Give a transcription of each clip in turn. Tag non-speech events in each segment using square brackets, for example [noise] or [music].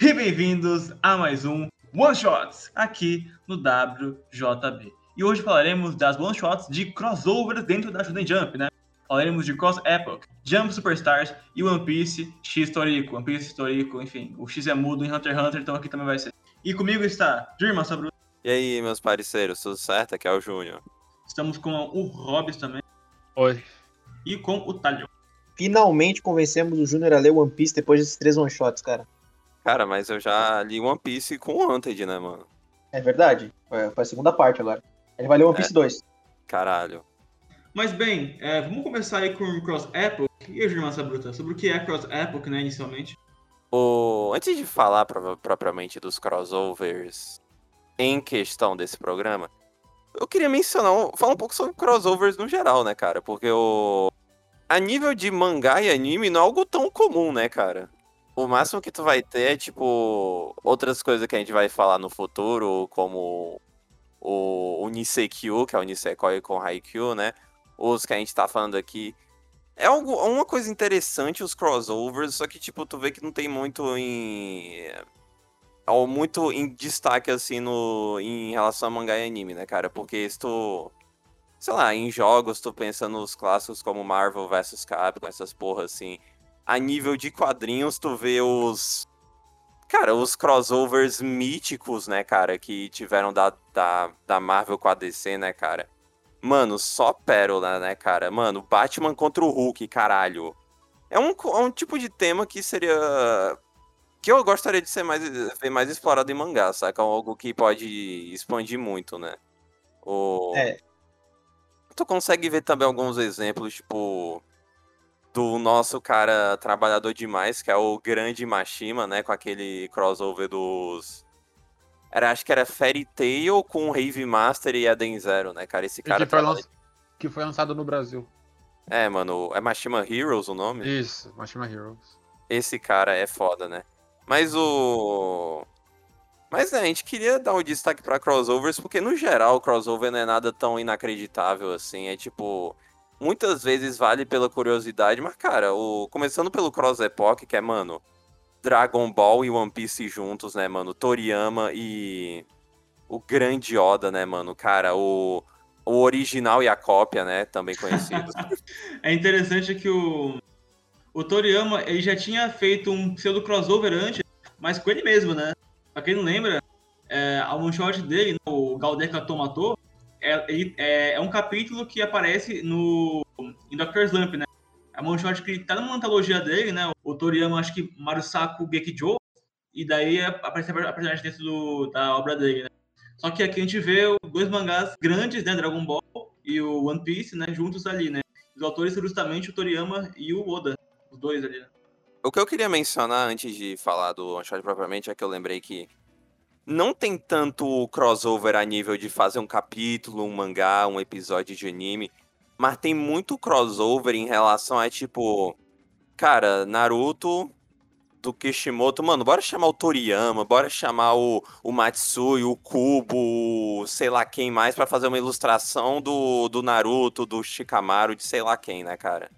e bem-vindos a mais um One Shots aqui no WJB. E hoje falaremos das One Shots de crossovers dentro da Shonen Jump, né? Falaremos de Cross Epoch, Jump Superstars e One Piece X Historico, One Piece Historico, enfim, o X é mudo em Hunter x Hunter, então aqui também vai ser. E comigo está Dirma Sabru. E aí, meus parceiros, tudo certo? Aqui é o Júnior. Estamos com o Hobbs também. Oi. E com o Talho. Finalmente convencemos o Júnior a ler One Piece depois desses três one shots, cara. Cara, mas eu já li One Piece com o Hunted, né, mano? É verdade. Foi a segunda parte agora. Ele vai ler One Piece 2. Caralho. Mas bem, é, vamos começar aí com Cross Epoch. E aí, Dirma Sabruta, sobre o que é Cross Epoch, né, inicialmente? O... Antes de falar prova- propriamente dos crossovers em questão desse programa, eu queria mencionar, um- falar um pouco sobre crossovers no geral, né, cara? Porque o. A nível de mangá e anime não é algo tão comum, né, cara? O máximo que tu vai ter é, tipo, outras coisas que a gente vai falar no futuro, como o, o Nisekyu, que é o Nisekoi com Haikyuu, né? Os que a gente tá falando aqui. É algo, uma coisa interessante os crossovers, só que, tipo, tu vê que não tem muito em. Ou muito em destaque, assim, no, em relação a mangá e anime, né, cara? Porque se tu. Sei lá, em jogos, tu pensa nos clássicos como Marvel vs Capcom, essas porra, assim. A nível de quadrinhos, tu vê os. Cara, os crossovers míticos, né, cara, que tiveram da, da, da Marvel com a DC, né, cara? Mano, só pérola, né, cara? Mano, Batman contra o Hulk, caralho. É um, é um tipo de tema que seria. Que eu gostaria de ser mais, ver mais explorado em mangá, saca? Algo que pode expandir muito, né? O... É. Tu consegue ver também alguns exemplos, tipo. Do nosso cara trabalhador demais, que é o Grande Mashima, né? Com aquele crossover dos. Era, acho que era Fairy Tail com Rave Master e Eden Zero, né, cara? Esse cara que, foi trabalha- lanç- que foi lançado no Brasil. É, mano, é Mashima Heroes o nome? Isso, Machima Heroes. Esse cara é foda, né? Mas o. Mas né, a gente queria dar um destaque pra crossovers, porque no geral o crossover não é nada tão inacreditável assim. É tipo. Muitas vezes vale pela curiosidade, mas cara, o... começando pelo Cross Epoch, que é, mano, Dragon Ball e One Piece juntos, né, mano? Toriyama e. O grande Oda, né, mano? Cara, o. O original e a cópia, né? Também conhecidos. [laughs] É interessante que o, o Toriyama ele já tinha feito um pseudo crossover antes, mas com ele mesmo, né? Pra quem não lembra, é, a one shot dele, né, o Galdeka Tomato, é, é, é um capítulo que aparece no em Dr. Slump, né? É uma shot que tá numa antologia dele, né? O Toriyama, acho que Marusaku Gekijo, e daí aparece a personagem dentro do- da obra dele, né? Só que aqui a gente vê dois mangás grandes, né? Dragon Ball e o One Piece, né? Juntos ali, né? Os autores são justamente o Toriyama e o Oda, os dois ali, né? O que eu queria mencionar antes de falar do One Shot propriamente é que eu lembrei que não tem tanto crossover a nível de fazer um capítulo, um mangá, um episódio de anime, mas tem muito crossover em relação a tipo, cara, Naruto do Kishimoto, mano, bora chamar o Toriyama, bora chamar o, o Matsui, o Kubo, sei lá quem mais pra fazer uma ilustração do, do Naruto, do Shikamaru, de sei lá quem, né, cara?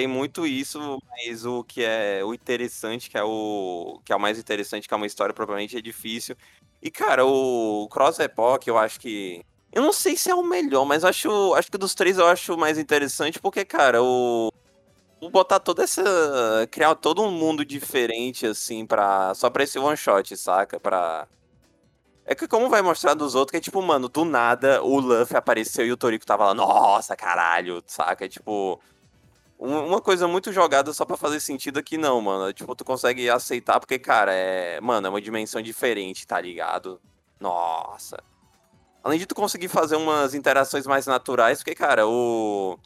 Tem muito isso, mas o que é o interessante, que é o que é o mais interessante, que é uma história propriamente é difícil. E cara, o Cross Epoch, eu acho que eu não sei se é o melhor, mas acho, acho que dos três eu acho mais interessante porque, cara, o o botar toda essa criar todo um mundo diferente assim para só pra esse one shot, saca? Pra é que como vai mostrar dos outros que é tipo, mano, do nada o Luffy apareceu e o Toriko tava lá, nossa, caralho, saca? É tipo, uma coisa muito jogada só pra fazer sentido aqui, não, mano. Tipo, tu consegue aceitar porque, cara, é. Mano, é uma dimensão diferente, tá ligado? Nossa. Além de tu conseguir fazer umas interações mais naturais, porque, cara, o.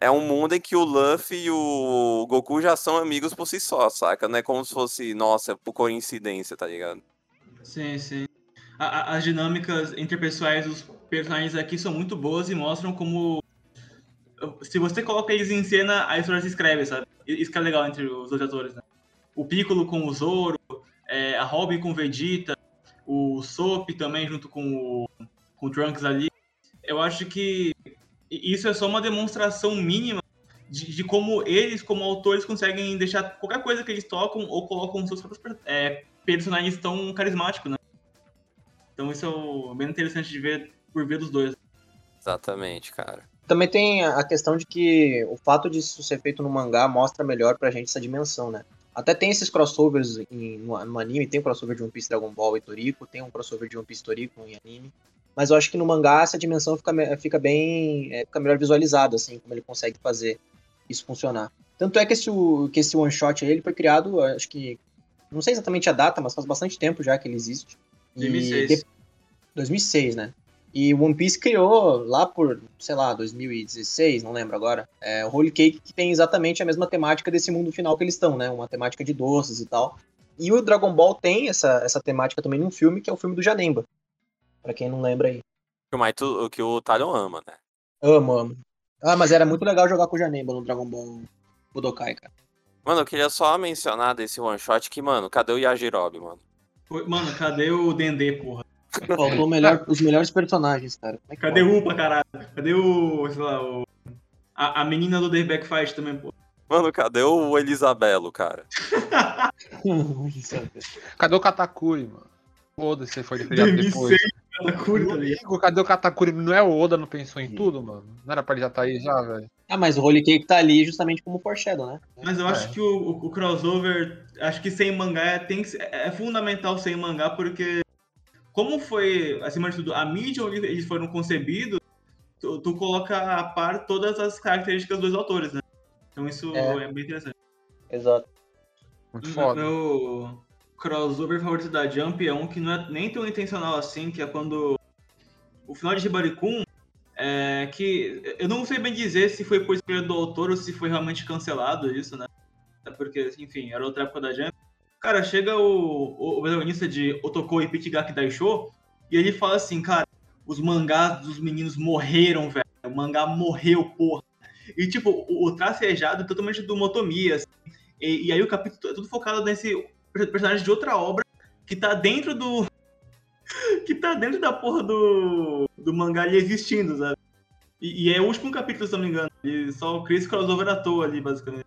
É um mundo em que o Luffy e o Goku já são amigos por si só, saca? Não é como se fosse, nossa, por coincidência, tá ligado? Sim, sim. A- a- as dinâmicas interpessoais dos personagens aqui são muito boas e mostram como. Se você coloca eles em cena, a história se escreve, sabe? Isso que é legal entre os dois atores, né? O Piccolo com o Zoro, é, a Robin com o Vegeta, o Sop também junto com o, com o Trunks ali. Eu acho que isso é só uma demonstração mínima de, de como eles, como autores, conseguem deixar qualquer coisa que eles tocam ou colocam seus próprios é, personagens tão carismáticos, né? Então isso é bem interessante de ver por ver dos dois. Exatamente, cara. Também tem a questão de que o fato de isso ser feito no mangá mostra melhor pra gente essa dimensão, né? Até tem esses crossovers em, no, no anime, tem um crossover de One Piece Dragon Ball e Toriko, tem um crossover de One Piece Toriko em anime. Mas eu acho que no mangá essa dimensão fica, fica bem. é, fica melhor visualizada, assim, como ele consegue fazer isso funcionar. Tanto é que esse, o- que esse one shot aí, ele foi criado, acho que. Não sei exatamente a data, mas faz bastante tempo já que ele existe. E 2006. de- 2006, né? E One Piece criou lá por, sei lá, 2016, não lembro agora, é, o Holy Cake que tem exatamente a mesma temática desse mundo final que eles estão, né? Uma temática de doces e tal. E o Dragon Ball tem essa, essa temática também num filme, que é o filme do Janemba. Pra quem não lembra aí. O Maito, o que o Talion ama, né? Amo, amo. Ah, mas era muito legal jogar com o Janemba no Dragon Ball Budokai, cara. Mano, eu queria só mencionar desse one shot que, mano, cadê o Yajirobe, mano? Mano, cadê o Dendê, porra? Faltou melhor- os melhores personagens, cara. Como é que Cadê pode? o Upa, caralho? Cadê o, sei lá, o... A, a menina do The Back Fight também, pô. Mano, cadê o Elisabelo, cara? [laughs] Cadê o Katakuri, mano? Foda-se, ele foi criado depois. 2006, cada curta ali. Amigo, Cadê o Katakuri? Não é o Oda, não pensou em tudo, mano? Não era pra ele já tá aí já, velho? Ah, mas o Holy Cake tá ali justamente como foreshadow, né? Mas eu acho É. que o, o- o crossover, acho que sem mangá é, tem que ser- é fundamental sem mangá, porque como foi, acima de tudo, a mídia onde eles foram concebidos, tu, tu coloca a par todas as características dos autores, né? Então isso É. é, bem interessante. Exato. Muito O foda. Meu crossover favorito da Jump é um que não é nem tão intencional assim, que é quando o final de Ribaricum é que eu não sei bem dizer se foi por escolha do autor ou se foi realmente cancelado isso, né? É Porque, enfim, era outra época da Jump. Cara, chega o, o, o protagonista de Otoko e Pichigaki Daisho e ele fala assim, cara, os mangás dos meninos morreram, velho. O mangá morreu, porra. E, tipo, o, o tracejado é totalmente do Motomi, assim. E, e aí o capítulo é tudo focado nesse personagem de outra obra que tá dentro do. [laughs] que tá dentro da porra do. do mangá ali existindo, sabe? E, e é o último capítulo, se não me engano. E só cria esse crossover à toa ali, basicamente.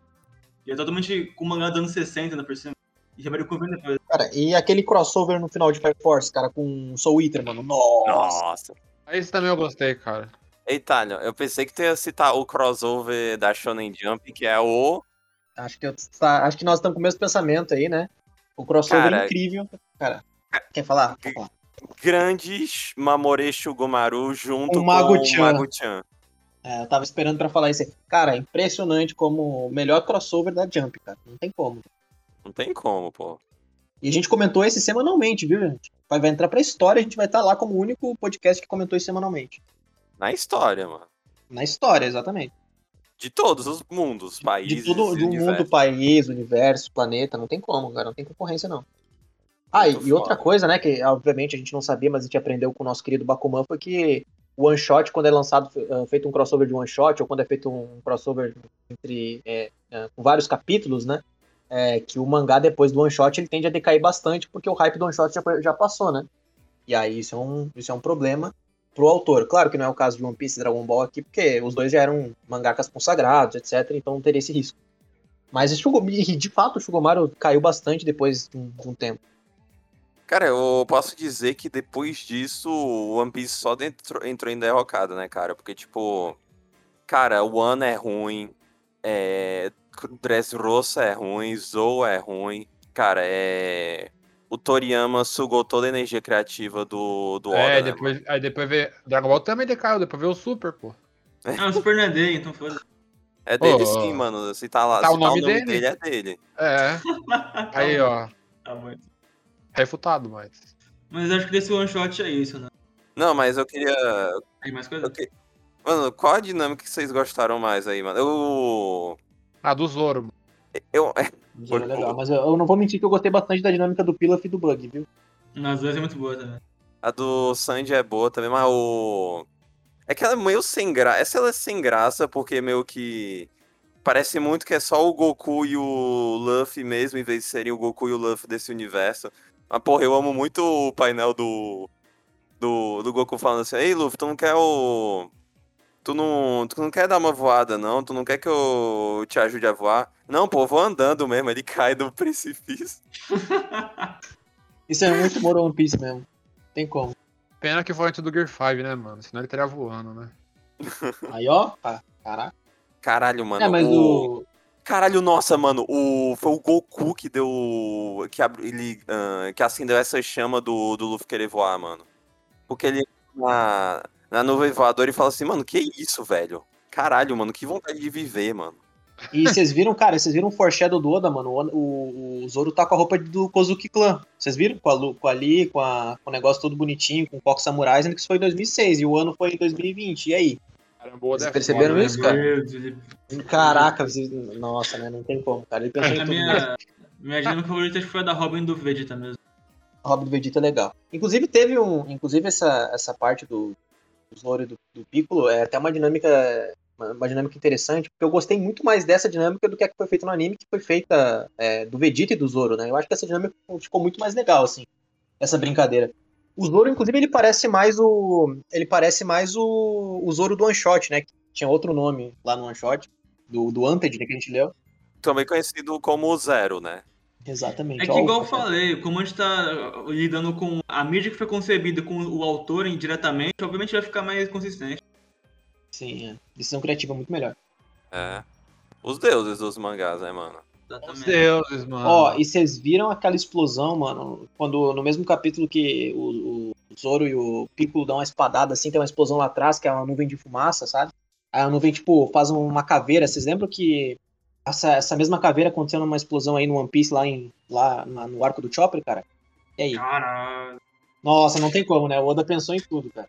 E é totalmente com o mangá dos anos 60 ainda por cima. E depois. Cara, e aquele crossover no final de Fire Force, cara, com o Soul Eater, mano. Nossa. Nossa. Esse também eu gostei, cara. Eita, eu pensei que tu ia citar o crossover da Shonen Jump, que é o. Acho que, eu- tá- acho que nós estamos com o mesmo pensamento aí, né? O crossover Cara, é incrível. Cara, quer falar? Quer falar? Grandes Mamore Shugomaru junto O Mago com o Chan. Mago-chan. É, eu tava esperando pra falar isso aí. Cara, é impressionante como o melhor crossover da Jump, cara. Não tem como. Não tem como, pô. E a gente comentou esse semanalmente, viu, gente? Vai, vai entrar pra história, a gente vai estar lá como o único podcast que comentou isso semanalmente. Na história, mano. Na história, exatamente. De todos os mundos, países. De tudo, e do universo. mundo, país, universo, planeta, não tem como, cara, não tem concorrência, não. Ah, e, Muito e outra foda. coisa, né, que obviamente a gente não sabia, mas a gente aprendeu com o nosso querido Bakuman, foi que o one shot, quando é lançado, eh, feito um crossover de one shot, ou quando é feito um crossover entre eh, eh, com vários capítulos, né, é, que o mangá depois do one shot ele tende a decair bastante, porque o hype do one shot já, já passou, né? E aí isso é um, isso é um problema pro autor. Claro que não é o caso de One Piece e Dragon Ball aqui, porque os dois já eram mangakas consagrados, etc, então não teria esse risco. Mas de fato o Shugomaru caiu bastante depois de um, de um tempo. Cara, eu posso dizer que depois disso o One Piece só dentro, entrou em derrocada, né, cara? Porque, tipo, cara, o One é ruim, é... Dressrosa é ruim, Zou é ruim. Cara, é. O Toriyama sugou toda a energia criativa do, do Oda. é, né, depois, aí depois veio. Dragon Ball também decaiu, depois veio o Super, pô. Ah, o Super não é dele, então foda É dele Ô, sim, mano. Se tá lá, tá se o nome dele. dele? é dele. É. [laughs] Aí, ó. Tá bom. Refutado, mas. Mas acho que desse one shot é isso, né? Não, mas eu queria. Tem mais coisa? eu que- Mano, qual a dinâmica que vocês gostaram mais aí, mano? Eu. Ah, do Zoro. mano. Eu, Zoro é legal, mas eu, eu não vou mentir que eu gostei bastante da dinâmica do Pilaf e do Bug, viu? Nas duas é muito boa também. A do Sanji é boa também, mas o. É que ela é meio sem graça. Essa ela é sem graça, porque meio que. Parece muito que é só o Goku e o Luffy mesmo, em vez de serem o Goku e o Luffy desse universo. Mas, porra, eu amo muito o painel do. Do, do Goku falando assim: Ei, Luffy, tu não quer o. Tu não, tu não quer dar uma voada, não? Tu não quer que eu te ajude a voar? Não, pô, eu vou andando mesmo. Ele [laughs] cai do precipício. [laughs] Isso é muito Moro One Piece mesmo. Tem como. Pena que foi antes do Gear 5, né, mano? Senão ele estaria voando, né? [laughs] Aí, ó. Ah, Caraca. Caralho, mano. É, mas o... o. Caralho, nossa, mano, o... foi o Goku que deu. que ab... ele. ah, que acendeu essa chama do, do Luffy querer voar, mano. Porque ele na, na nuvem voadora e fala assim, mano, que isso, velho? Caralho, mano, que vontade de viver, mano. E vocês viram, cara, vocês viram o foreshadow do Oda, mano? O, o, o Zoro tá com a roupa do Kozuki Clan. Vocês viram? Com a, com a Lee, com, a, com o negócio todo bonitinho, com o Coque Samurai, sendo que isso foi em 2006 e o ano foi em 2020. E aí? Caramba, Vocês é perceberam né, isso, cara? Meu Deus, ele- Caraca, vocês... nossa, né? Não tem como, cara. Ele pensou em A tudo. minha, minha dinâmica favorita foi a da Robin do Vegeta mesmo. Robin do Vegeta é legal. Inclusive, teve um. Inclusive, essa, essa parte do Zoro do, do Piccolo é até uma dinâmica. Uma, dinâmica interessante, porque eu gostei muito mais dessa dinâmica do que a que foi feita no anime, que foi feita é, do Vegeta e do Zoro, né? Eu acho que essa dinâmica ficou muito mais legal, assim. Essa brincadeira. O Zoro, inclusive, ele parece mais o. Ele parece mais o, o Zoro do One Shot, né? Que tinha outro nome lá no One Shot, do, do Wanted, né, que a gente leu. Também conhecido como Zero, né? Exatamente. É que igual eu falei, como a gente tá lidando com a mídia que foi concebida com o autor indiretamente, obviamente vai ficar mais consistente. Sim, é. Decisão criativa muito melhor. É. Os deuses dos mangás, né, mano? Os Exatamente. deuses, mano. Ó, e vocês viram aquela explosão, mano? Quando no mesmo capítulo que o, o Zoro e o Piccolo dão uma espadada assim, tem uma explosão lá atrás, que é uma nuvem de fumaça, sabe? Aí a nuvem, tipo, faz uma caveira. Vocês lembram que essa, essa mesma caveira aconteceu numa explosão aí no One Piece lá, em, lá na- no arco do Chopper, cara? E aí? Caralho. Nossa, não tem como, né? O Oda pensou em tudo, cara.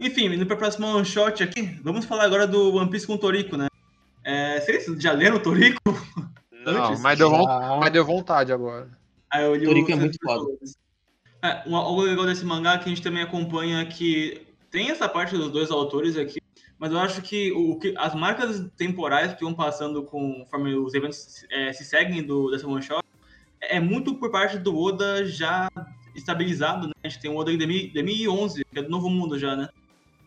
Enfim, indo pra próxima one shot aqui, vamos falar agora do One Piece com o Toriko, né? É, vocês já leram o Toriko? [laughs] Não, antes, mas deu, Ah, mas deu vontade agora. Aí eu li o- Toriko é muito foda. É, um- algo legal desse mangá que a gente também acompanha que tem essa parte dos dois autores aqui, mas eu acho que, o, que as marcas temporais que vão passando conforme os eventos é, se seguem do, dessa one shot é muito por parte do Oda já estabilizado, né? A gente tem o Oda em 2000 2011, que é do Novo Mundo já, né?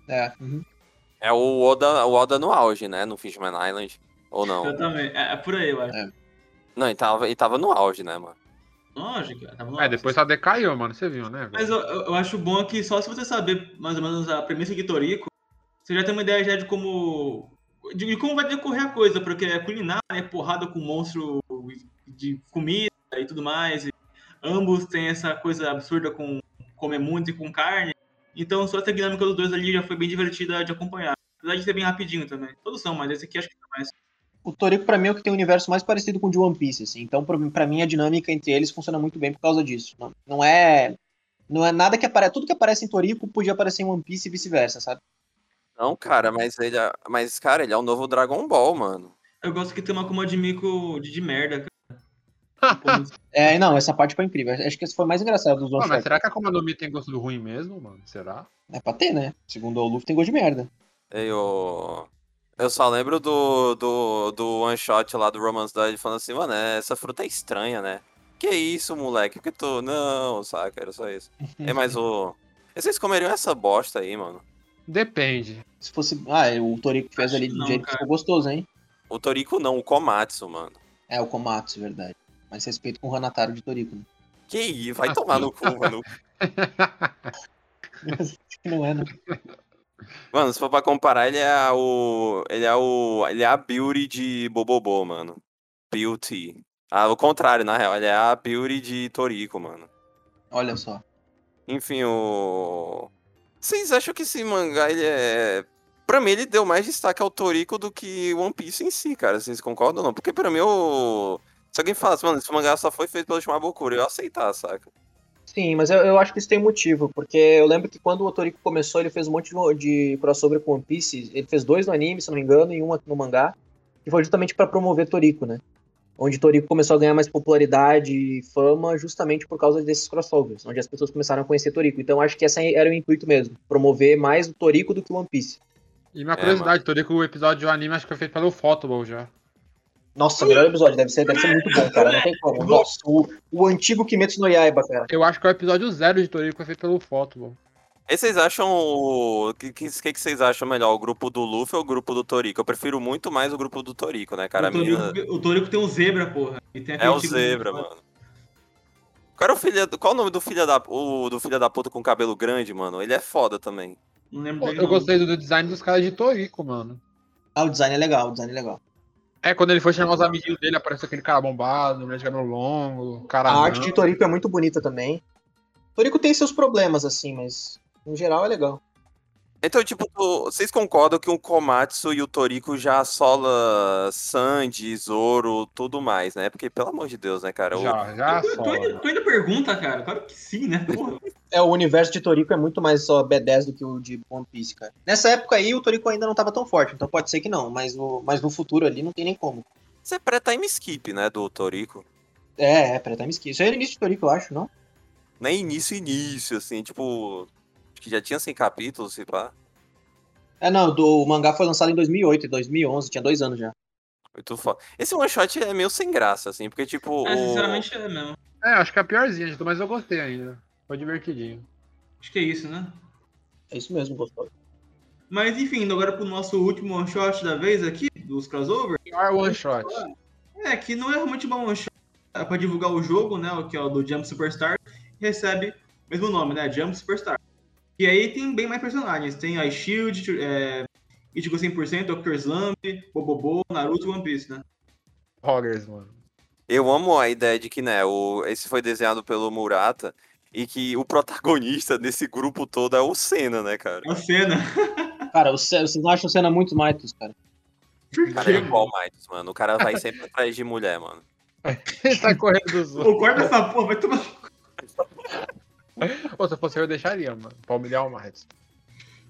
É. uhum. É o Oda, o Oda no auge, né? No Fishman Island. Ou não? Exatamente. É, é por aí, eu acho. É. Não, ele tava, ele tava no auge, né, mano? Lógico, cara, tava no É, auge. depois só decaiu, mano. Você viu, né? Mas velho? eu, eu eu acho bom que só se você saber mais ou menos a premissa de Toriko, você já tem uma ideia já de como. de, como vai decorrer a coisa, porque é culinária, é porrada com monstro de comida e tudo mais. e ambos têm essa coisa absurda com comer muito e com carne. Então só essa dinâmica dos dois ali já foi bem divertida de acompanhar. Apesar de ser bem rapidinho também. Todos são, mas esse aqui acho que é mais. O Toriko, pra mim, é o que tem um universo mais parecido com o de One Piece, assim. Então, pra, mim- a dinâmica entre eles funciona muito bem por causa disso. Não, não é. Não é nada que aparece. Tudo que aparece em Toriko podia aparecer em One Piece e vice-versa, sabe? Não, cara, mas ele é, mas, cara, ele é o novo Dragon Ball, mano. Eu gosto que tem uma Akuma de Mico de, de merda, cara. [laughs] É, não, essa parte foi incrível. Acho que esse foi mais engraçado dos one mas será que a Akuma no Mi tem gosto do ruim mesmo, mano? Será? É pra ter, né? Segundo o Luffy, tem gosto de merda. Eu, eu só lembro do, do, do one shot lá do Romance Dodge falando assim, mano, essa fruta é estranha, né? Que isso, moleque? Porque tu. Não, saca, era só isso. [laughs] É, mas o. Vocês comeriam essa bosta aí, mano? Depende. Se fosse. Ah, o Toriko fez ali não, jeito que ficou gostoso, hein? O Toriko não, o Komatsu, mano. É, o Komatsu, verdade. Mas respeito com o Hanataro de Toriko, né? Que isso, vai tomar no cu, mano. [laughs] Não é, né? Mano, se for pra comparar, ele é o. Ele é o. Ele é a Beauty de Bobobo, mano. Beauty. Ah, o contrário, na real. Ele é a Beauty de Toriko, mano. Olha só. Enfim, o. Vocês acham que esse mangá, ele é. Pra mim, ele deu mais destaque ao Toriko do que One Piece em si, cara. Vocês concordam ou não? Porque pra mim, o. Se alguém falasse, mano, esse mangá só foi feito pelo Shimabukuro, eu ia aceitar, saca? Sim, mas eu, eu acho que isso tem motivo, porque eu lembro que quando o Toriko começou, ele fez um monte de, crossover com One Piece. Ele fez dois no anime, se não me engano, e um no mangá. Que foi justamente pra promover Toriko, né? Onde Toriko começou a ganhar mais popularidade e fama justamente por causa desses crossovers, onde as pessoas começaram a conhecer Toriko. Então acho que esse era o intuito mesmo, promover mais o Toriko do que o One Piece. E minha É, curiosidade, que o episódio do anime acho que foi feito pelo Photoball já. Nossa, melhor episódio, deve ser, deve ser muito bom, cara. Não tem como. [laughs] Nossa, o, o antigo Kimetsu no Yaiba, cara. Eu acho que é o episódio zero de Toriko foi feito pelo Photoball. E vocês acham. O que, que, que vocês acham melhor? O grupo do Luffy ou o grupo do Toriko? Eu prefiro muito mais o grupo do Toriko, né, cara? O, menina- Toriko, o Toriko tem um zebra, porra. E tem É o tipo- zebra, mano. Qual, era o filho, qual o nome do filho da, o, do filho da puta com cabelo grande, mano? Ele é foda também. Não lembro Pô, dele. eu não. gostei do design dos caras de Toriko, mano. Ah, o design é legal, o design é legal. É, quando ele foi chamar os amiguinhos dele, apareceu aquele cara bombado, mulher de cabelo longo, cara. A arte de Toriko é muito bonita também. Toriko tem seus problemas, assim, mas no geral é legal. Então, tipo, vocês concordam que o Komatsu e o Toriko já assola Sanji, Zoro, tudo mais, né? Porque, pelo amor de Deus, né, cara? O- Já, já Tu, só. tu ainda, tu ainda pergunta, cara? Claro que sim, né? Porra. É, o universo de Toriko é muito mais só B10 do que o de One Piece, cara. Nessa época aí, o Toriko ainda não tava tão forte, então pode ser que não, mas, o, mas no futuro ali não tem nem como. Isso é pré-time skip, né, do Toriko. É, é, pra time skip. Isso aí é o início de Toriko, eu acho, não? Nem início, início, assim, tipo... Que já tinha 100 capítulos, sei lá. É, não, do, o mangá foi lançado em 2008 e 2011, tinha dois anos já. Muito foda. Esse one shot é meio sem graça, assim, porque, tipo... É, o- sinceramente é mesmo. É, acho que é a piorzinha, mas eu gostei ainda. Foi divertidinho. Acho que é isso, né? É isso mesmo, gostou. Mas enfim, indo agora pro nosso último one shot da vez aqui, dos crossover. Pior one shot. É, que não é realmente uma one shot. É pra divulgar o jogo, né? O que é o do Jump Superstar. Recebe o mesmo nome, né? Jump Superstar. E aí tem bem mais personagens. Tem a Shield, é, Ichigo 100%, Dr. Slump, Bobobo, Naruto e One Piece, né? Hoggers, mano. Eu amo a ideia de que, né, o... esse foi desenhado pelo Murata e que o protagonista desse grupo todo é o Senna, né, cara? É a cena. [laughs] Cara, você- vocês não acham cena muito Maitos, cara? Por O cara é igual o Miles, mano. O cara vai sempre atrás de mulher, mano. [laughs] Ele tá correndo dos [laughs] outros. Pô, corta essa porra, vai tomar. Pô, se eu fosse eu, eu deixaria, mano. Pra humilhar o mais.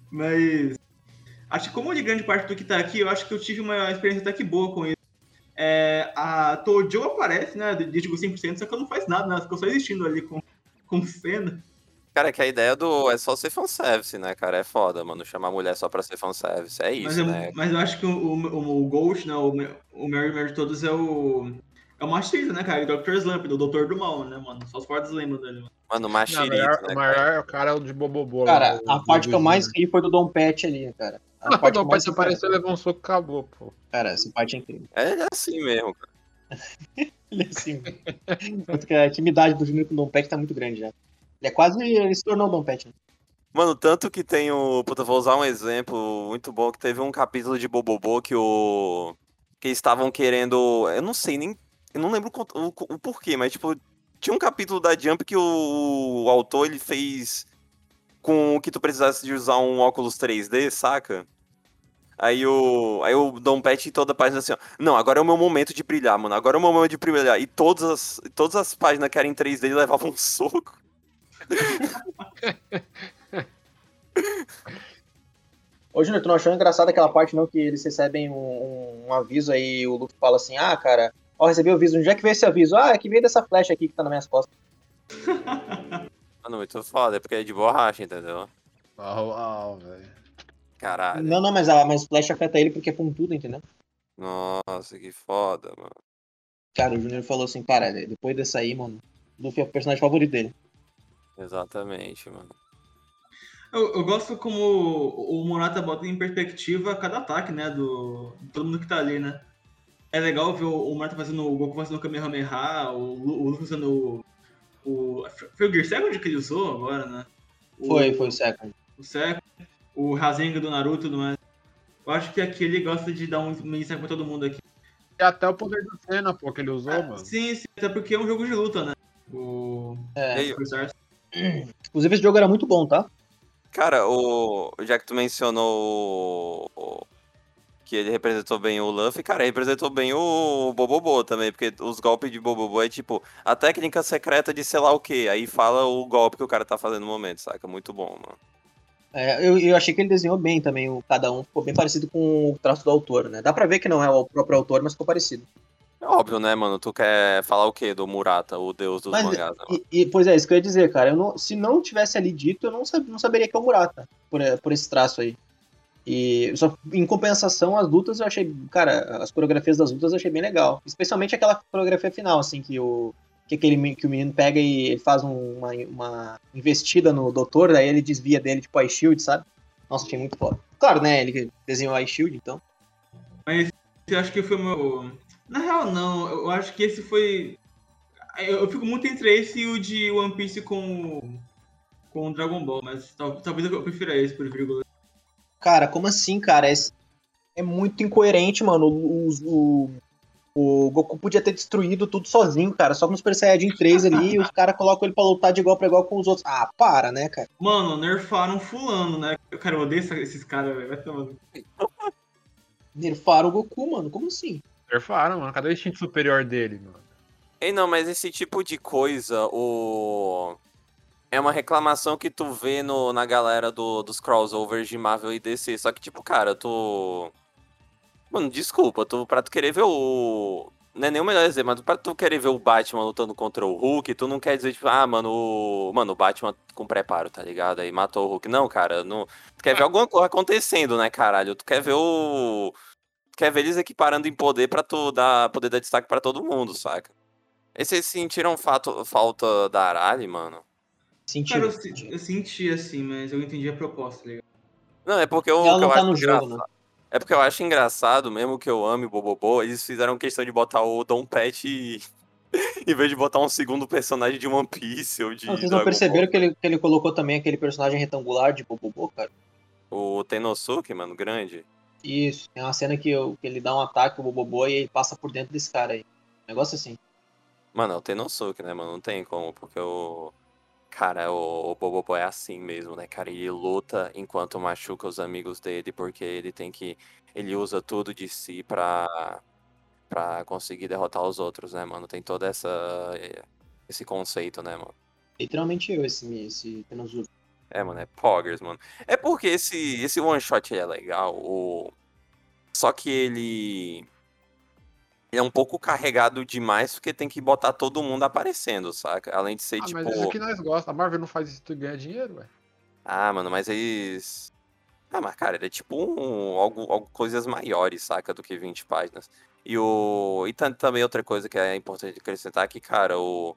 Mas. Acho que como de grande parte do que tá aqui, eu acho que eu tive uma experiência até que boa com isso. É, a Tojo aparece, né? De Ichigo 100%, só que ela não faz nada, né? Ela ficou só existindo ali com, com cena. Cara, que a ideia do. É só ser fanservice, né, cara? É foda, mano. Chamar mulher só pra ser fanservice. É Mas, isso, eu, né? mas eu acho que o, o, o Ghost, né? O, o Mary Mary de todos é o. É o machista, né, cara? O Dr. Slump, do Doutor do Mal, né, mano? Só os fortes lembram dele, mano. Mano, o machirito, maior, né? o cara? maior é o cara de Bobobo. Cara, a parte que eu mais ri foi do Dom Pet ali, cara. A Não, parte o mais pai apareceu e levou um soco e acabou, pô. Cara, essa parte é incrível. É assim mesmo, cara. [laughs] Ele é assim. Tanto que a intimidade do Júnior com o Dom Pet tá muito grande já. Ele é quase. Ele se tornou o Dom Pet, né? Mano, tanto que tem o. Puta, vou usar um exemplo muito bom que teve um capítulo de Bobobo que o. Que estavam querendo. Eu não sei nem. Eu não lembro o, o, o porquê, mas tipo. Tinha um capítulo da Jump que o, o autor ele fez com que tu precisasse de usar um óculos 3D, saca? Aí o, aí o Dom Pet em toda a página assim, ó. Não, agora é o meu momento de brilhar, mano. Agora é o meu momento de brilhar. E todas as, todas as páginas que eram em 3D ele levava um soco. [laughs] Ô, Júnior, tu não achou engraçado aquela parte, não, que eles recebem um, um- um aviso aí o Luffy fala assim, ah, cara, ó, recebi o aviso, onde é que veio esse aviso? Ah, é que veio dessa flecha aqui que tá nas minhas costas. [laughs] Mano, muito foda, é porque é de borracha, entendeu? Uau, uau, velho. Caralho. Não, não, mas a mas flecha afeta ele porque é pontudo, entendeu? Nossa, que foda, mano. Cara, o Júnior falou assim, cara, depois dessa aí, mano, Luffy é o personagem favorito dele. Exatamente, mano. Eu, eu gosto como o Monata bota em perspectiva cada ataque, né? Do, de todo mundo que tá ali, né? É legal ver o, o Monata fazendo o Goku fazendo o Kamehameha, o, Lu- o Luffy usando o. o foi o Gear Second que ele usou agora, né? O- Foi, foi o Second. O Second, o Rasengan do Naruto e tudo mais. Eu acho que aqui ele gosta de dar um mensagem pra todo mundo aqui. E até o poder do Senna, pô, que ele usou, Ah, mano. sim, sim, até porque é um jogo de luta, né? O. É. Inclusive esse jogo era muito bom, tá? Cara, o. Já que tu mencionou o- que ele representou bem o Luffy, cara, representou bem o Bobobo também, porque os golpes de Bobobo é tipo a técnica secreta de sei lá o que, aí fala o golpe que o cara tá fazendo no momento, saca? Muito bom, mano. É, eu, eu achei que ele desenhou bem também, o, cada um ficou bem parecido com o traço do autor, né? Dá pra ver que não é o próprio autor, mas ficou parecido. É óbvio, né, mano? Tu quer falar o quê do Murata, o deus dos Mas, mangás, né? E, e, pois é, isso que eu ia dizer, cara. Eu não, se não tivesse ali dito, eu não, sab- não saberia que é o Murata, por, por esse traço aí. E só em compensação, as lutas eu achei, cara, as coreografias das lutas eu achei bem legal. Especialmente aquela coreografia final, assim, que o que, aquele, que o menino pega e ele faz um- uma, uma investida no doutor, daí ele desvia dele, tipo, a shield, sabe? Nossa, achei muito foda. Claro, né? Ele desenhou a shield, então. Eu acho que foi meu. Na real, não. Eu acho que esse foi. eu, fico muito entre esse e o de One Piece com, com Dragon Ball, mas tal- talvez eu prefira esse, por vírgula. Cara, como assim, cara? É, é muito incoerente, mano. O, o, o Goku podia ter destruído tudo sozinho, cara. Só com o Super Saiyajin 3 ali e os caras colocam ele pra lutar de igual pra igual com os outros. Ah, para, né, cara? Mano, nerfaram fulano, né? Cara, eu odeio esses caras, velho. Vai tomar no- Nerfaram o Goku, mano. Como assim? Nerfaram, mano. Cadê o instinto superior dele, mano? Ei, não, mas esse tipo de coisa, o. É uma reclamação que tu vê no, na galera do, dos crossovers de Marvel e DC. Só que, tipo, cara, tu. Mano, desculpa, tu, pra tu querer ver o. Não é nem o melhor exemplo, mas pra tu querer ver o Batman lutando contra o Hulk, tu não quer dizer, tipo, ah, mano, o. Mano, o Batman com preparo, tá ligado? Aí matou o Hulk. Não, cara, não. Tu quer ver alguma coisa acontecendo, né, caralho? Tu quer ver o. Tu quer ver eles equiparando em poder pra tu dar, poder dar destaque pra todo mundo, saca? E vocês sentiram fato, falta da Arali, mano? Sentido. Cara, eu, eu senti assim, mas eu entendi a proposta, tá ligado? Não, é porque eu, Ela que não eu tá acho no jogo, engraçado. É porque eu acho engraçado, mesmo que eu ame o Bobobo, eles fizeram questão de botar o Dom Pet e... [laughs] em vez de botar um segundo personagem de One Piece ou de. Não, vocês não Dragon perceberam que ele, que ele colocou também aquele personagem retangular de Bobobo, cara? O Tenosuke, mano, grande. Isso. Tem uma cena que, eu- que ele dá um ataque ao Bobobo e ele passa por dentro desse cara aí. Negócio assim. Mano, é o Tenosuke, né, mano? Não tem como, porque o. Cara, o, o Bobobo é assim mesmo, né, cara? Ele luta enquanto machuca os amigos dele, porque ele tem que. Ele usa tudo de si pra. pra conseguir derrotar os outros, né, mano? Tem toda essa. esse conceito, né, mano? Literalmente eu, esse, esse. É, mano, é Poggers, mano. É porque esse, esse one shot é legal, o... só que ele. Ele é um pouco carregado demais porque tem que botar todo mundo aparecendo, saca? Além de ser Ah, tipo. mas isso que nós gostamos. A Marvel não faz isso e ganha dinheiro, ué. Ah, mano, mas eles. Ah, mas cara, ele é tipo um, algo, algo, coisas maiores, saca? Do que 20 páginas. E o. E tam- também outra coisa que é importante acrescentar é que, cara, o.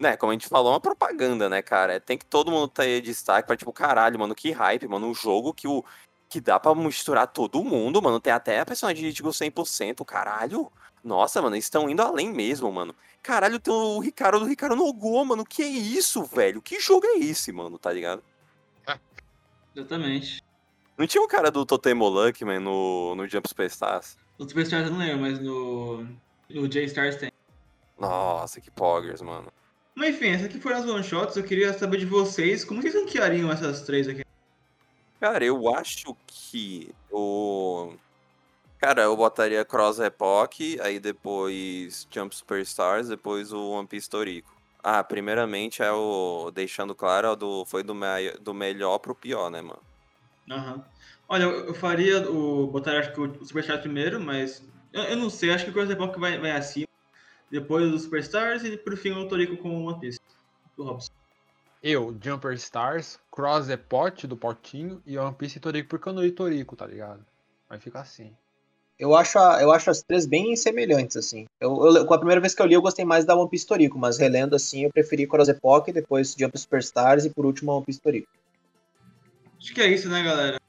Né, como a gente falou, é uma propaganda, né, cara? Tem que todo mundo ter destaque pra, tipo, caralho, mano, que hype, mano. Um jogo que o. Que dá pra misturar todo mundo, mano. Tem até a personagem de, tipo, 100%, caralho. Nossa, mano, eles estão indo além mesmo, mano. Caralho, tem o Ricardo do Ricardo Nogô, mano. Que é isso, velho? Que jogo é esse, mano? Tá ligado? [laughs] Exatamente. Não tinha um cara do Totemo Luckman no, no Jump Superstars? No Superstars eu não lembro, mas no. No J-Stars tem. Nossa, que poggers, mano. Mas enfim, essas aqui foram as one shots. Eu queria saber de vocês como vocês ranqueariam essas três aqui. Cara, eu acho que o. Cara, eu botaria Cross Epoch, aí depois Jump Superstars, depois o One Piece Torico. Ah, primeiramente é o. Deixando claro, é do, foi do, mai- do melhor pro pior, né, mano? Aham. Olha, eu eu faria o. Botaria acho que o Superstars primeiro, mas. Eu, eu não sei, acho que o Cross Epoch vai, vai acima. Depois o Superstars e por fim o Torico com o One Piece. Do Robson. Eu, Jumper Stars, Cross é pote do potinho e One Piece e Torico, porque eu não li Torico, tá ligado? Vai ficar assim. Eu acho, a- eu acho as três bem semelhantes, assim. Eu, eu- com a primeira vez que eu li, eu gostei mais da One Piece Torico, mas relendo assim, eu preferi Cross Epoch, depois Jump Superstars e por último One Piece Torico. Acho que é isso, né, galera?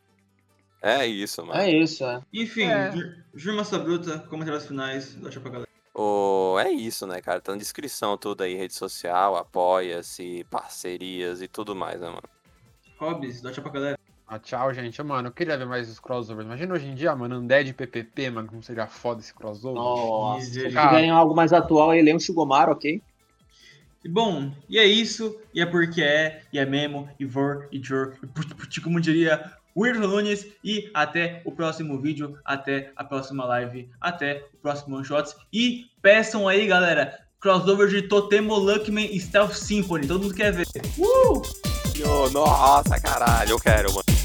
É isso, mano. É isso, é. Enfim, É. Jur- Jurmassa Bruta, comentários finais. Deixa pra galera. O... É isso, né, cara? Tá na descrição tudo aí, rede social, apoia-se, parcerias e tudo mais, né, mano? Hobbs, deixa pra galera. Ah, tchau, gente. Mano, eu queria ver mais os crossovers. Imagina hoje em dia, mano, Undead e PPP, mano, como seria foda esse crossover. Nossa, se tiverem algo mais atual aí, leia um Shigomaro, ok? E bom, e é isso, e é porque é, e é mesmo, e vor, e jor, e put, put, como diria Wilton Nunes, e até o próximo vídeo, até a próxima live, até o próximo One Shots, e peçam aí, galera, crossover de Totemo Luckman e Stealth Symphony, todo mundo quer ver. Uh! Nossa, caralho, eu quero, mano.